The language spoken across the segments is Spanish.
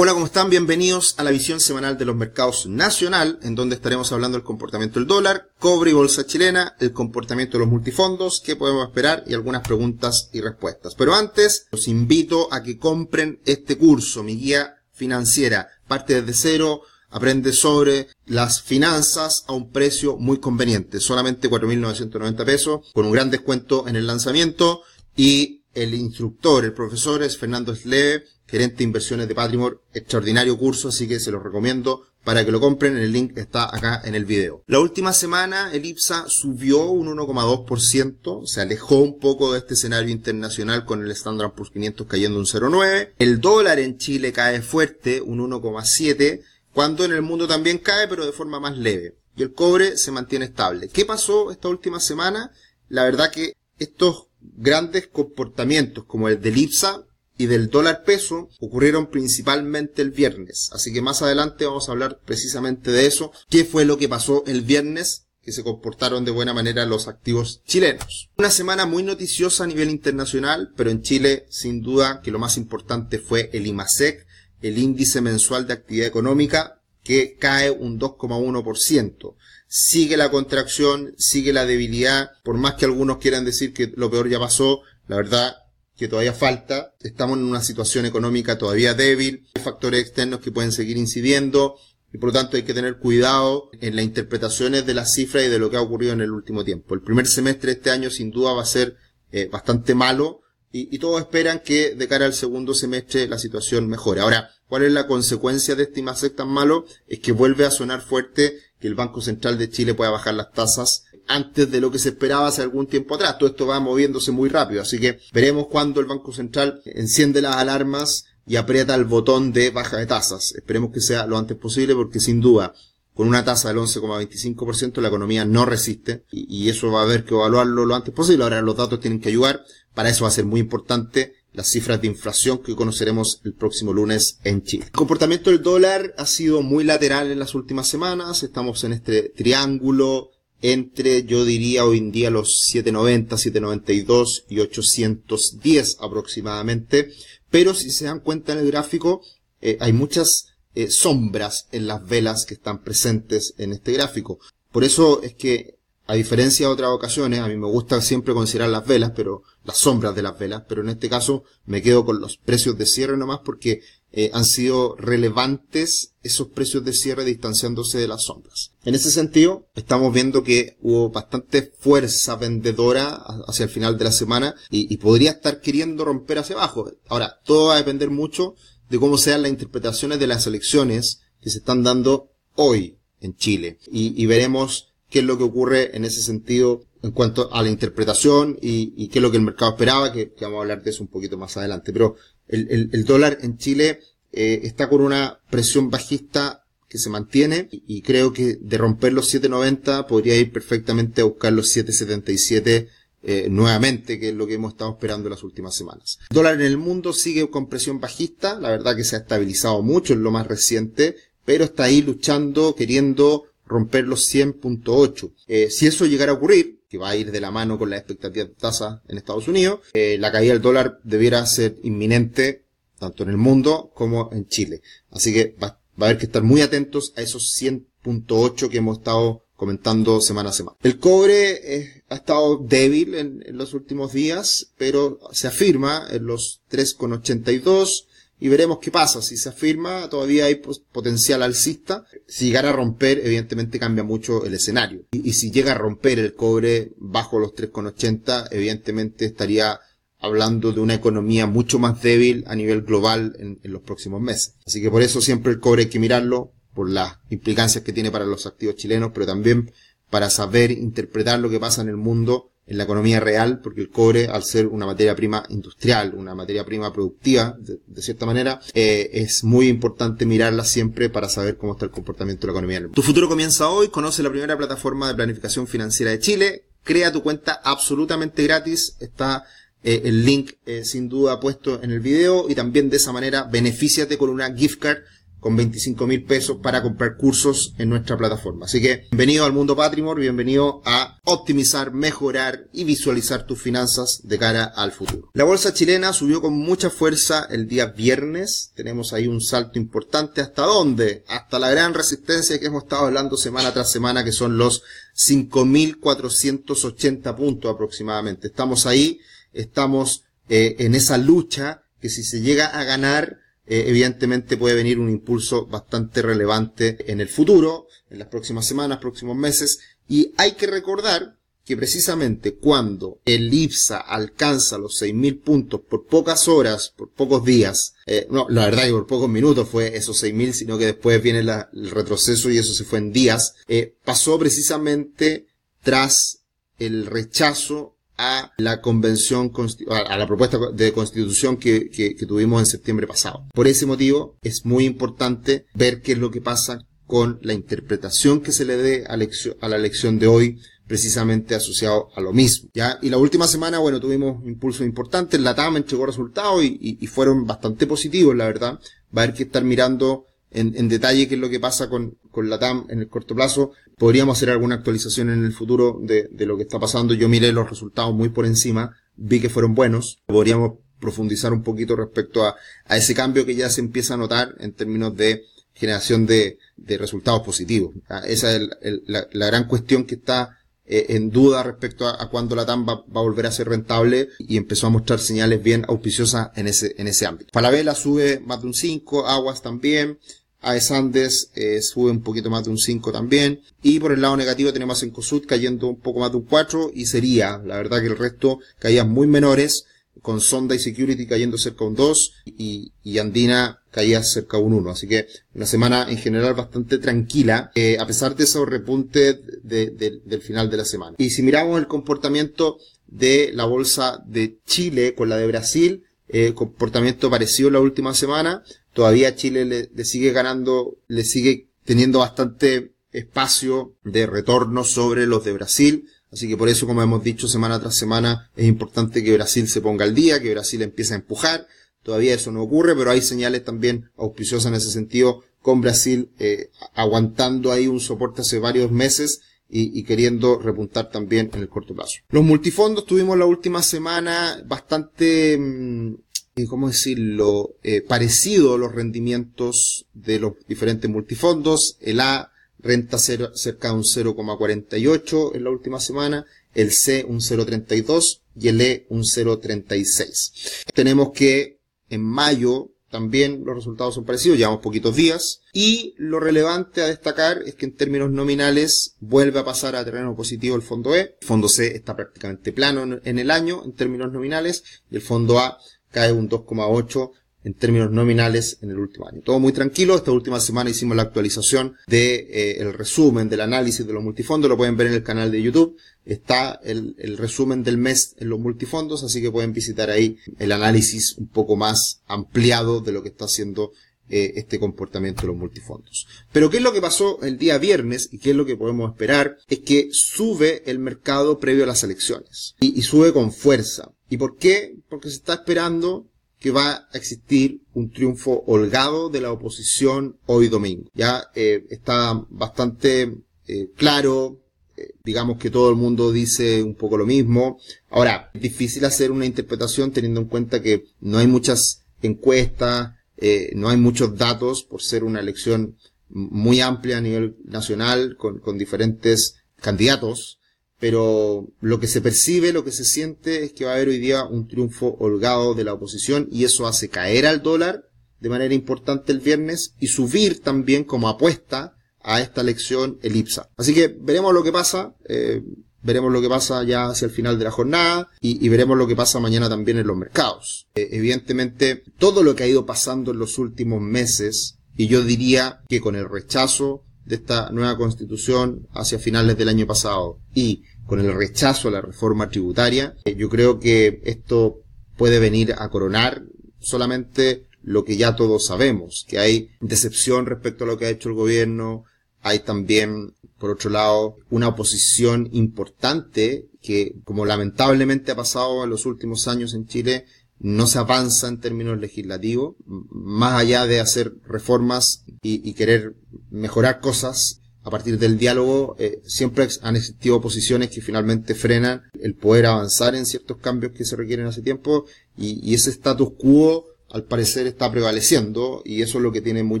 Hola, ¿cómo están? Bienvenidos a la visión semanal de los mercados nacional, en donde estaremos hablando del comportamiento del dólar, cobre y bolsa chilena, el comportamiento de los multifondos, qué podemos esperar y algunas preguntas y respuestas. Pero antes, los invito a que compren este curso, mi guía financiera. Parte desde cero, aprende sobre las finanzas a un precio muy conveniente, solamente 4.990 pesos, con un gran descuento en el lanzamiento y el instructor, el profesor es Fernando Sleve, gerente de inversiones de Patrimore, extraordinario curso, así que se los recomiendo para que lo compren, el link está acá en el video. La última semana el IPSA subió un 1,2%, se alejó un poco de este escenario internacional con el Standard Poor's 500 cayendo un 0,9%. El dólar en Chile cae fuerte, un 1,7%, cuando en el mundo también cae, pero de forma más leve. Y el cobre se mantiene estable. ¿Qué pasó esta última semana? La verdad que estos grandes comportamientos como el del IPSA y del dólar peso ocurrieron principalmente el viernes. Así que más adelante vamos a hablar precisamente de eso. ¿Qué fue lo que pasó el viernes? que se comportaron de buena manera los activos chilenos. Una semana muy noticiosa a nivel internacional, pero en Chile sin duda que lo más importante fue el IMASEC, el índice mensual de actividad económica, que cae un 2,1%. Sigue la contracción, sigue la debilidad, por más que algunos quieran decir que lo peor ya pasó, la verdad que todavía falta. Estamos en una situación económica todavía débil. Hay factores externos que pueden seguir incidiendo y por lo tanto hay que tener cuidado en las interpretaciones de las cifras y de lo que ha ocurrido en el último tiempo. El primer semestre de este año sin duda va a ser eh, bastante malo y, y, todos esperan que de cara al segundo semestre la situación mejore. Ahora, ¿cuál es la consecuencia de este IMASEC tan malo? Es que vuelve a sonar fuerte que el Banco Central de Chile pueda bajar las tasas antes de lo que se esperaba hace algún tiempo atrás. Todo esto va moviéndose muy rápido, así que veremos cuándo el Banco Central enciende las alarmas y aprieta el botón de baja de tasas. Esperemos que sea lo antes posible porque sin duda con una tasa del 11,25% la economía no resiste y, eso va a haber que evaluarlo lo antes posible. Ahora los datos tienen que ayudar. Para eso va a ser muy importante las cifras de inflación que conoceremos el próximo lunes en Chile. El comportamiento del dólar ha sido muy lateral en las últimas semanas. Estamos en este triángulo entre, yo diría hoy en día, los 790, 792 y 810 aproximadamente. Pero si se dan cuenta en el gráfico, eh, hay muchas eh, sombras en las velas que están presentes en este gráfico. Por eso es que, a diferencia de otras ocasiones, a mí me gusta siempre considerar las velas, pero las sombras de las velas, pero en este caso me quedo con los precios de cierre nomás porque eh, han sido relevantes esos precios de cierre distanciándose de las sombras. En ese sentido, estamos viendo que hubo bastante fuerza vendedora hacia el final de la semana y, podría estar queriendo romper hacia abajo. Ahora, todo va a depender mucho de cómo sean las interpretaciones de las elecciones que se están dando hoy en Chile. Y, veremos qué es lo que ocurre en ese sentido en cuanto a la interpretación y, qué es lo que el mercado esperaba, que, vamos a hablar de eso un poquito más adelante. Pero el, dólar en Chile eh, está con una presión bajista que se mantiene y, creo que de romper los 7.90 podría ir perfectamente a buscar los 7.77 eh, nuevamente, que es lo que hemos estado esperando las últimas semanas. El dólar en el mundo sigue con presión bajista, la verdad que se ha estabilizado mucho en lo más reciente, pero está ahí luchando, queriendo romper los 100.8. Eh, si eso llegara a ocurrir, que va a ir de la mano con la expectativa de tasa en Estados Unidos, eh, la caída del dólar debiera ser inminente tanto en el mundo como en Chile. Así que va, a haber que estar muy atentos a esos 100.8 que hemos estado comentando semana a semana. El cobre eh, ha estado débil en, los últimos días, pero se afirma en los 3,82 y veremos qué pasa. Si se afirma, todavía hay potencial alcista. Si llegara a romper, evidentemente cambia mucho el escenario. Y, si llega a romper el cobre bajo los 3,80, evidentemente estaría hablando de una economía mucho más débil a nivel global en, en los próximos meses. Así que por eso siempre el cobre hay que mirarlo, por las implicancias que tiene para los activos chilenos, pero también para saber interpretar lo que pasa en el mundo en la economía real, porque el cobre, al ser una materia prima industrial, una materia prima productiva, de, cierta manera, eh, es muy importante mirarla siempre para saber cómo está el comportamiento de la economía. Tu futuro comienza hoy, conoce la primera plataforma de planificación financiera de Chile, crea tu cuenta absolutamente gratis, está eh, el link eh, sin duda puesto en el video y también de esa manera benefíciate con una gift card con 25 mil pesos para comprar cursos en nuestra plataforma. Así que bienvenido al mundo Patrimor, bienvenido a optimizar, mejorar y visualizar tus finanzas de cara al futuro. La bolsa chilena subió con mucha fuerza el día viernes. Tenemos ahí un salto importante. ¿Hasta dónde? Hasta la gran resistencia que hemos estado hablando semana tras semana, que son los 5.480 puntos aproximadamente. Estamos ahí, estamos eh, en esa lucha que si se llega a ganar, eh, evidentemente puede venir un impulso bastante relevante en el futuro, en las próximas semanas, próximos meses, y hay que recordar que precisamente cuando el IPSA alcanza los 6.000 puntos por pocas horas, por pocos días, eh, no, la verdad que por pocos minutos fue esos 6.000, sino que después viene el retroceso y eso se fue en días, eh, pasó precisamente tras el rechazo a la convención, a la propuesta de constitución que, que, tuvimos en septiembre pasado. Por ese motivo es muy importante ver qué es lo que pasa con la interpretación que se le dé a, a la elección de hoy precisamente asociado a lo mismo. ¿ya? Y la última semana, bueno, tuvimos impulsos importantes, la TAM entregó resultados y, y, fueron bastante positivos, la verdad. Va a haber que estar mirando en, en, detalle qué es lo que pasa con, con la TAM en el corto plazo. Podríamos hacer alguna actualización en el futuro de, de lo que está pasando. Yo miré los resultados muy por encima, vi que fueron buenos. Podríamos profundizar un poquito respecto a, a ese cambio que ya se empieza a notar en términos de generación de, de resultados positivos. Esa es la, gran cuestión que está en duda respecto a, cuándo la TAM va, a volver a ser rentable y empezó a mostrar señales bien auspiciosas en ese, en ese ámbito. Falabella sube más de un 5, Aguas también, AES Andes eh, sube un poquito más de un 5 también. Y por el lado negativo tenemos en COSUD cayendo un poco más de un 4 y sería, la verdad que el resto caían muy menores, con Sonda y Security cayendo cerca de un 2 y, Andina caía cerca de un 1. Así que una semana en general bastante tranquila, eh, a pesar de esos repuntes de, del final de la semana. Y si miramos el comportamiento de la bolsa de Chile con la de Brasil, eh, comportamiento parecido la última semana, todavía Chile le, sigue ganando, le sigue teniendo bastante espacio de retorno sobre los de Brasil. Así que por eso, como hemos dicho semana tras semana, es importante que Brasil se ponga al día, que Brasil empiece a empujar. Todavía eso no ocurre, pero hay señales también auspiciosas en ese sentido, con Brasil eh, aguantando ahí un soporte hace varios meses y, queriendo repuntar también en el corto plazo. Los multifondos tuvimos la última semana bastante mm, eh, ¿cómo decirlo?, eh, parecido a los rendimientos de los diferentes multifondos. El A renta cerca de un 0,48 en la última semana, el C un 0,32 y el E un 0,36. Tenemos que en mayo también los resultados son parecidos, llevamos poquitos días. Y lo relevante a destacar es que en términos nominales vuelve a pasar a terreno positivo el fondo E. El fondo C está prácticamente plano en el año en términos nominales y el fondo A cae un 2,8 en términos nominales en el último año. Todo muy tranquilo. Esta última semana hicimos la actualización de eh, el resumen del análisis de los multifondos. Lo pueden ver en el canal de YouTube. Está el, resumen del mes en los multifondos, así que pueden visitar ahí el análisis un poco más ampliado de lo que está haciendo eh, este comportamiento de los multifondos. Pero ¿qué es lo que pasó el día viernes y qué es lo que podemos esperar? Es que sube el mercado previo a las elecciones y sube con fuerza. ¿Y por qué? Porque se está esperando que va a existir un triunfo holgado de la oposición hoy domingo. Ya eh, está bastante eh, claro, eh, digamos que todo el mundo dice un poco lo mismo. Ahora, es difícil hacer una interpretación teniendo en cuenta que no hay muchas encuestas, eh, no hay muchos datos por ser una elección muy amplia a nivel nacional con, con diferentes candidatos, pero lo que se percibe, lo que se siente es que va a haber hoy día un triunfo holgado de la oposición y eso hace caer al dólar de manera importante el viernes y subir también como apuesta a esta elección el IPSA. Así que veremos lo que pasa. Eh, veremos lo que pasa ya hacia el final de la jornada y, veremos lo que pasa mañana también en los mercados. Eh, evidentemente, todo lo que ha ido pasando en los últimos meses, y yo diría que con el rechazo de esta nueva constitución hacia finales del año pasado. Y con el rechazo a la reforma tributaria, eh, yo creo que esto puede venir a coronar solamente lo que ya todos sabemos, que hay decepción respecto a lo que ha hecho el gobierno, hay también por otro lado, una oposición importante que, como lamentablemente ha pasado en los últimos años en Chile, no se avanza en términos legislativos, más allá de hacer reformas y, querer mejorar cosas. A partir del diálogo, eh, siempre han existido posiciones que finalmente frenan el poder avanzar en ciertos cambios que se requieren hace tiempo y, ese status quo al parecer está prevaleciendo y eso es lo que tiene muy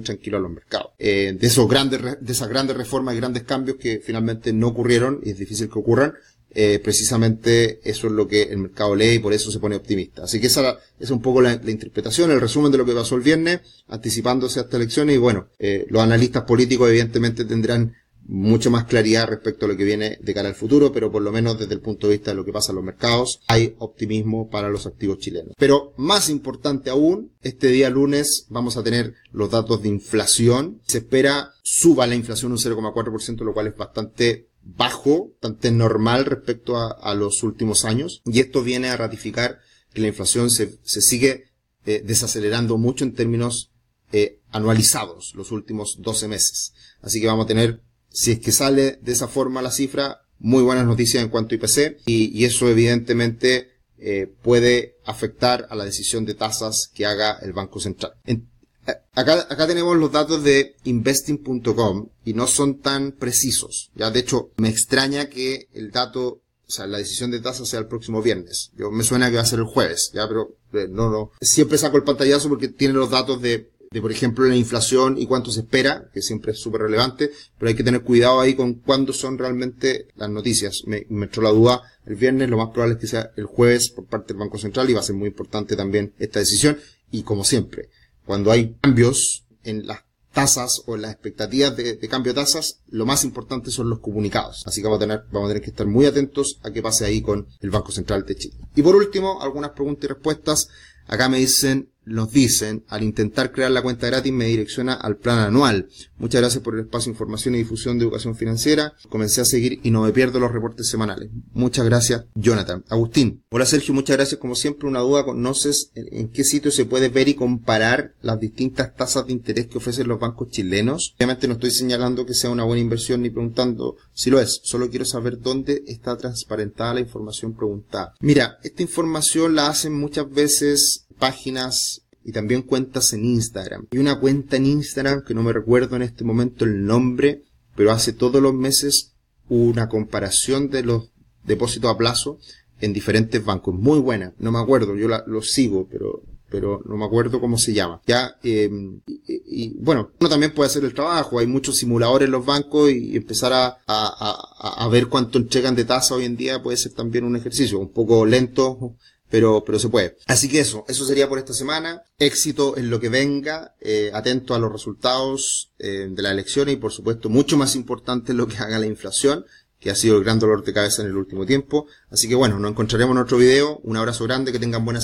tranquilo a los mercados. Eh, de esas grandes reformas y grandes cambios que finalmente no ocurrieron y es difícil que ocurran, eh, precisamente eso es lo que el mercado lee y por eso se pone optimista. Así que esa es un poco la, interpretación, el resumen de lo que pasó el viernes, anticipándose a esta elección y bueno, eh, los analistas políticos evidentemente tendrán mucho más claridad respecto a lo que viene de cara al futuro, pero por lo menos desde el punto de vista de lo que pasa en los mercados, hay optimismo para los activos chilenos. Pero más importante aún, este día lunes vamos a tener los datos de inflación. Se espera suba la inflación un 0,4%, lo cual es bastante bajo, bastante normal respecto a, los últimos años. Y esto viene a ratificar que la inflación se, sigue eh, desacelerando mucho en términos eh, anualizados los últimos 12 meses. Así que vamos a tener si es que sale de esa forma la cifra, muy buenas noticias en cuanto a IPC y, eso evidentemente eh, puede afectar a la decisión de tasas que haga el Banco Central. acá, acá tenemos los datos de investing.com y no son tan precisos. Ya, de hecho, me extraña que el dato, o sea, la decisión de tasas sea el próximo viernes. Yo, me suena que va a ser el jueves, ya, pero eh, no, no. Siempre saco el pantallazo porque tiene los datos de de, por ejemplo, la inflación y cuánto se espera, que siempre es súper relevante, pero hay que tener cuidado ahí con cuándo son realmente las noticias. Me, me entró la duda el viernes, lo más probable es que sea el jueves por parte del Banco Central y va a ser muy importante también esta decisión. Y como siempre, cuando hay cambios en las tasas o en las expectativas de, cambio de tasas, lo más importante son los comunicados. Así que vamos a tener, vamos a tener que estar muy atentos a qué pase ahí con el Banco Central de Chile. Y por último, algunas preguntas y respuestas. Acá me dicen, nos dicen, al intentar crear la cuenta gratis me direcciona al plan anual. Muchas gracias por el espacio información y difusión de educación financiera. Comencé a seguir y no me pierdo los reportes semanales. Muchas gracias, Jonathan. Agustín. Hola Sergio, muchas gracias. Como siempre, una duda, ¿conoces en qué sitio se puede ver y comparar las distintas tasas de interés que ofrecen los bancos chilenos? Obviamente no estoy señalando que sea una buena inversión ni preguntando si lo es. Solo quiero saber dónde está transparentada la información preguntada. Mira, esta información la hacen muchas veces páginas y también cuentas en Instagram. Hay una cuenta en Instagram que no me recuerdo en este momento el nombre, pero hace todos los meses una comparación de los depósitos a plazo en diferentes bancos. Muy buena, no me acuerdo, yo la, lo sigo, pero pero no me acuerdo cómo se llama. Ya, em, y, bueno, uno también puede hacer el trabajo. Hay muchos simuladores en los bancos y, empezar a, a, a, ver cuánto entregan de tasa hoy en día puede ser también un ejercicio un poco lento pero, pero se puede. Así que eso, eso sería por esta semana. Éxito en lo que venga, eh, atento a los resultados eh, de la elección y por supuesto mucho más importante lo que haga la inflación, que ha sido el gran dolor de cabeza en el último tiempo. Así que bueno, nos encontraremos en otro video. Un abrazo grande, que tengan buenas